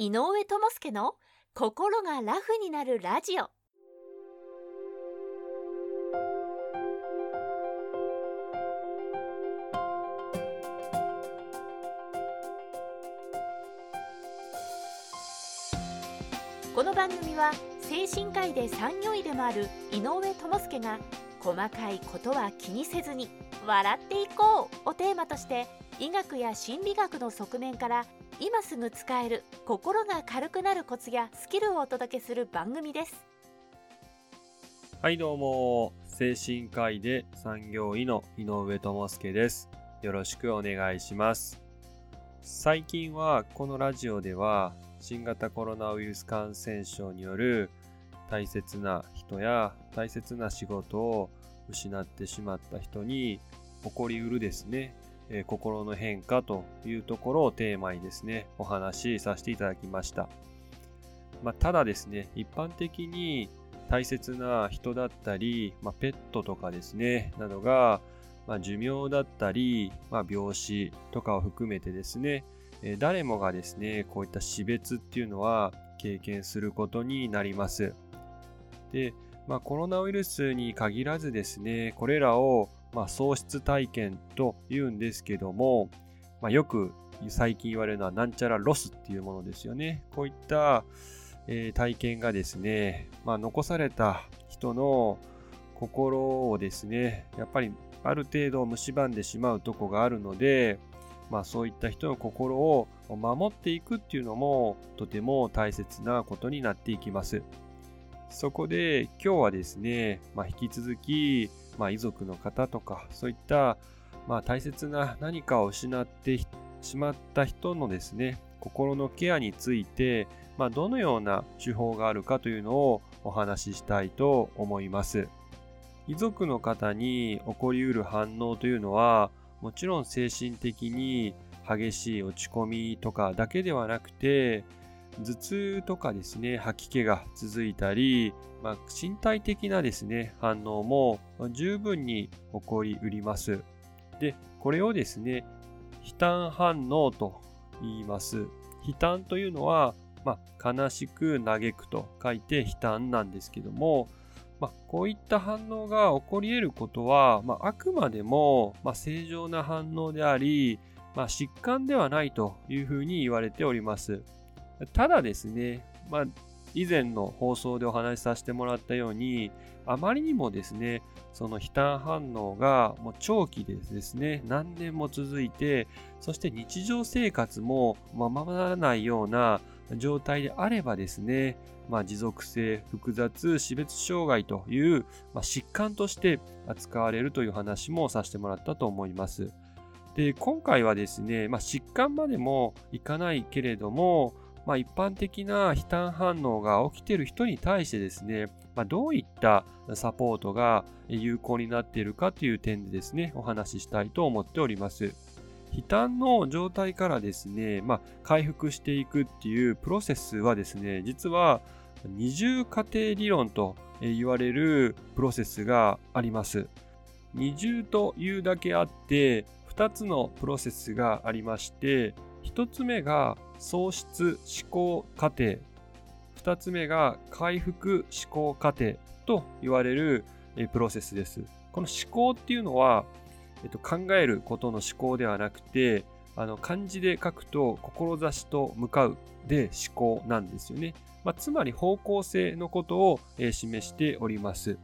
井上智介の心がラフになるラジオ。この番組は精神科医で産業医でもある井上智介が細かいことは気にせずに笑っていこうをテーマとして医学や心理学の側面から今すぐ使える心が軽くなるコツやスキルをお届けする番組です。はいどうも。精神科医で産業医の井上智介です。よろしくお願いします。最近はこのラジオでは新型コロナウイルス感染症による大切な人や大切な仕事を失ってしまった人に起こりうるですね、え、心の変化というところをテーマにですね、お話しさせていただきました。まあ、ただですね、一般的に大切な人だったり、まあ、ペットとかですね、などが、まあ、寿命だったり、ま、病死とかを含めてですね、え、誰もがですね、こういった死別っていうのは経験することになります。で、まあ、コロナウイルスに限らずですね、これらをまあ、喪失体験と言うんですけども、まあ、よく最近言われるのはなんちゃらロスっていうものですよね。こういった、えー、体験がですね、まあ、残された人の心をですね、やっぱりある程度蝕んでしまうとこがあるので、まあ、そういった人の心を守っていくっていうのもとても大切なことになっていきます。そこで今日はですね、まあ、引き続きまあ、遺族の方とか、そういった、まあ、大切な何かを失ってしまった人のですね、心のケアについて、まあ、どのような手法があるかというのをお話ししたいと思います。遺族の方に起こりうる反応というのは、もちろん精神的に激しい落ち込みとかだけではなくて、頭痛とかですね、吐き気が続いたり、まあ、身体的なですね、反応も十分に起こりうります。で、これをですね、悲嘆反応と言います。悲嘆というのは、まあ、悲しく嘆くと書いて悲嘆なんですけども、まあ、こういった反応が起こり得ることは、まあ、あくまでも、ま正常な反応であり、ま疾患ではないというふうに言われております。ただですね、まあ、以前の放送でお話しさせてもらったように、あまりにもですね、その悲嘆反応がもう長期でですね、何年も続いて、そして日常生活もままならないような状態であればですね、まあ、持続性複雑死別障害という、まあ、疾患として扱われるという話もさせてもらったと思います。で、今回はですね、まあ、疾患までもいかないけれども、まあ、一般的な悲嘆反応が起きている人に対してですね、まあ、どういったサポートが有効になっているかという点でですね、お話ししたいと思っております。悲嘆の状態からですね、まあ、回復していくっていうプロセスはですね、実は二重過程理論と言われるプロセスがあります。二重というだけあって、2つのプロセスがありまして、1つ目が喪失思考過程。2つ目が回復思考過程。と言われるプロセスです。この思考っていうのは、えっと、考えることの思考ではなくてあの漢字で書くと志と向かうで思考なんですよね、まあ、つまり方向性のことを、示しております。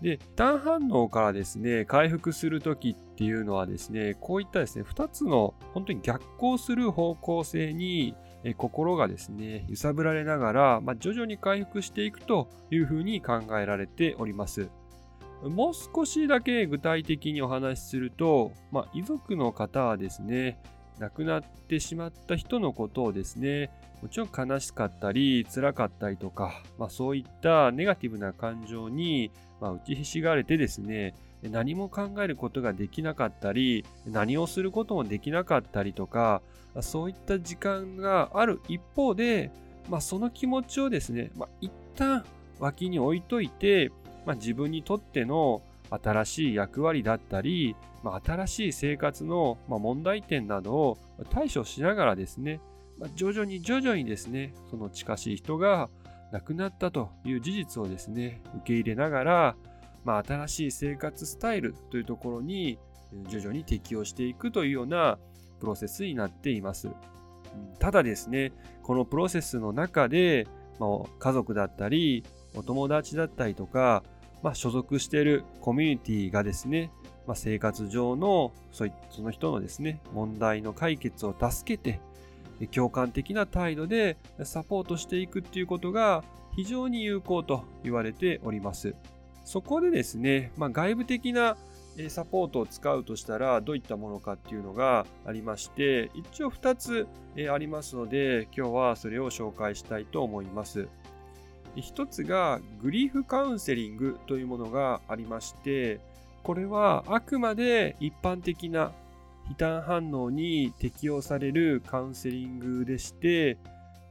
で、単反応からですね、回復するときっっていうのはですね、こういったですね、2つの本当に逆行する方向性に心がですね、揺さぶられながら、まあ、徐々に回復していくというふうに考えられております。もう少しだけ具体的にお話しすると、まあ、遺族の方はですね、亡くなってしまった人のことをですね、もちろん悲しかったり、辛かったりとか、まあ、そういったネガティブな感情に、まあ、打ちひしがれてですね、何も考えることができなかったり、何をすることもできなかったりとか、そういった時間がある一方で、まあ、その気持ちをですね、まあ、一旦脇に置いといて、まあ、自分にとっての新しい役割だったり、まあ、新しい生活の問題点などを対処しながらですね、まあ、徐々に徐々にですね、その近しい人が亡くなったという事実をですね、受け入れながら、まあ、新しい生活スタイルというところに徐々に適応していくというようなプロセスになっています。ただですね、このプロセスの中で、まあ、家族だったり、お友達だったりとか、まあ、所属しているコミュニティがですね、まあ、生活上のその人のですね、問題の解決を助けて、共感的な態度でサポートしていくっていうことが非常に有効と言われております。そこでですね、まあ、外部的なサポートを使うとしたらどういったものかっていうのがありまして一応2つありますので今日はそれを紹介したいと思います。1つがグリーフカウンセリングというものがありましてこれはあくまで一般的な非難反応に適用されるカウンセリングでして、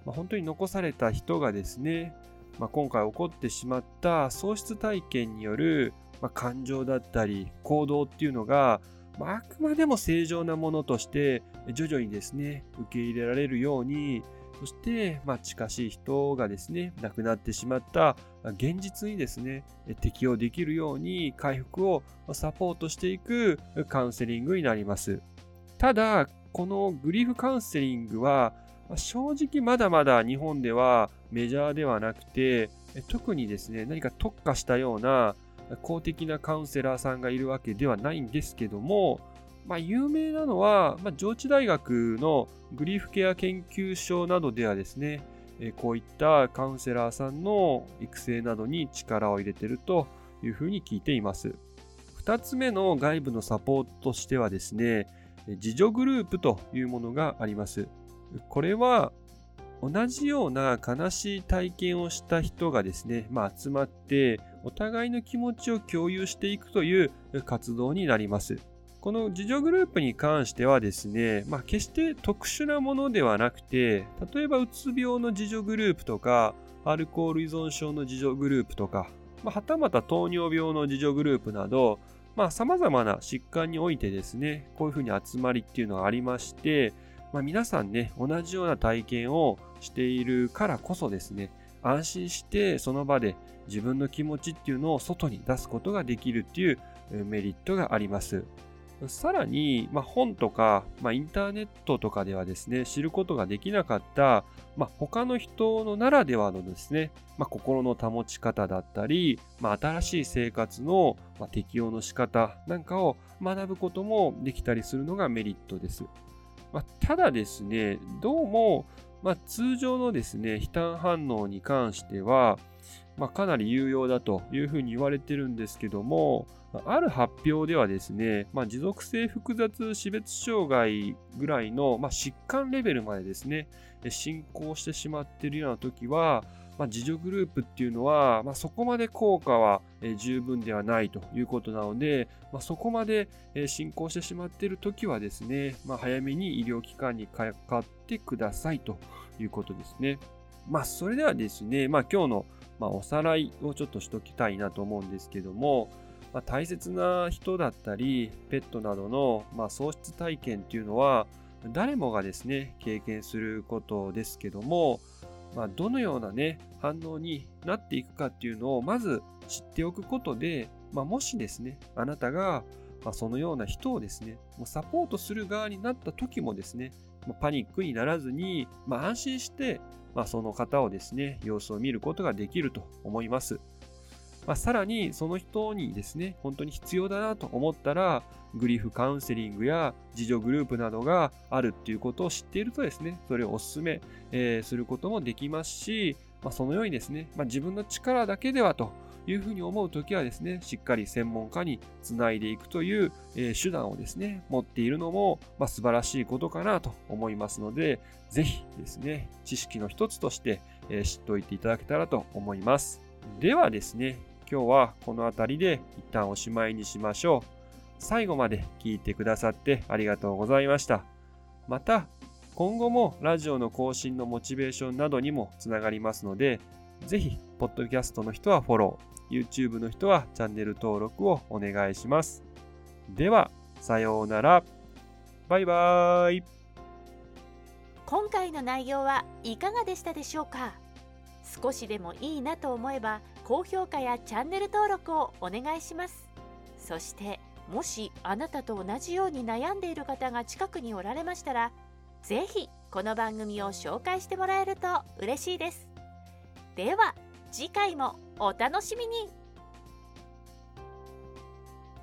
本当に残された人がですね、まあ、今回起こってしまった喪失体験によるまあ、感情だったり行動っていうのが、まあ、くまでも正常なものとして徐々にですね受け入れられるようにそして、まあ、近しい人がですね亡くなってしまった現実にですね適応できるように回復をサポートしていくカウンセリングになります。ただこのグリーフカウンセリングは正直まだまだ日本ではメジャーではなくて特にですね何か特化したような公的なカウンセラーさんがいるわけではないんですけども、まあ、有名なのは、まあ、上智大学のグリーフケア研究所などではですね、こういったカウンセラーさんの育成などに力を入れているというふうに聞いています。2つ目の外部のサポートとしてはですね、自助グループというものがあります。これは同じような悲しい体験をした人がですね、まあ、集まってお互いの気持ちを共有していくという活動になります。この自助グループに関してはですね、まあ、決して特殊なものではなくて、例えばうつ病の自助グループとか、アルコール依存症の自助グループとか、まあ、はたまた糖尿病の自助グループなど、まあ、様々な疾患においてですね、こういうふうに集まりっていうのがありまして、まあ、皆さんね、同じような体験をしているからこそですね、安心してその場で自分の気持ちっていうのを外に出すことができるっていうメリットがあります。さらに、まあ、本とか、まあ、インターネットとかではですね、知ることができなかった、まあ、他の人のならではのですね、ま、心の保ち方だったり、ま、新しい生活の、適応の仕方なんかを学ぶこともできたりするのがメリットです。まあ、ただですね、どうも、まあ、通常のですね、非難反応に関しては、まあ、かなり有用だというふうに言われてるんですけども、ある発表ではですね、まあ、持続性複雑死別障害ぐらいの、まあ、疾患レベルまでですね、進行してしまっているような時は、まあ、自助グループっていうのは、まあ、そこまで効果は十分ではないということなので、まあ、そこまで進行してしまっているときはですね、まあ、早めに医療機関にかかってくださいということですね。まあ、それではですね、まあ、今日のまおさらいをちょっとしときたいなと思うんですけども、まあ、大切な人だったり、ペットなどの、ま、喪失体験っていうのは、誰もがですね、経験することですけども、まあ、どのようなね、反応になっていくかっていうのをまず知っておくことで、まあ、もしですね、あなたが、まあ、そのような人をですね、もうサポートする側になった時もですね、パニックにならずに、まあ、安心して、まあ、その方をですね、様子を見ることができると思います。まあ、さらにその人にですね、本当に必要だなと思ったら、グリーフカウンセリングや自助グループなどがあるっていうことを知っているとですね、それをお勧め、えー、することもできますし、まあ、そのようにですね、まあ、自分の力だけではというふうに思うときはですね、しっかり専門家につないでいくという、えー、手段をですね、持っているのも、まあ、素晴らしいことかなと思いますので、ぜひですね、知識の一つとして、えー、知っておいていただけたらと思います。ではですね、今日はこの辺りで一旦おしまいにしましょう。最後まで聞いてくださってありがとうございました。また、今後もラジオの更新のモチベーションなどにもつながりますので、ぜひ、ポッドキャストの人はフォロー、YouTube の人はチャンネル登録をお願いします。では、さようなら。バイバーイ。今回の内容はいかがでしたでしょうか？少しでもいいなと思えば高評価やチャンネル登録をお願いします。そしてもしあなたと同じように悩んでいる方が近くにおられましたら是非この番組を紹介してもらえると嬉しいです。では次回もお楽しみに。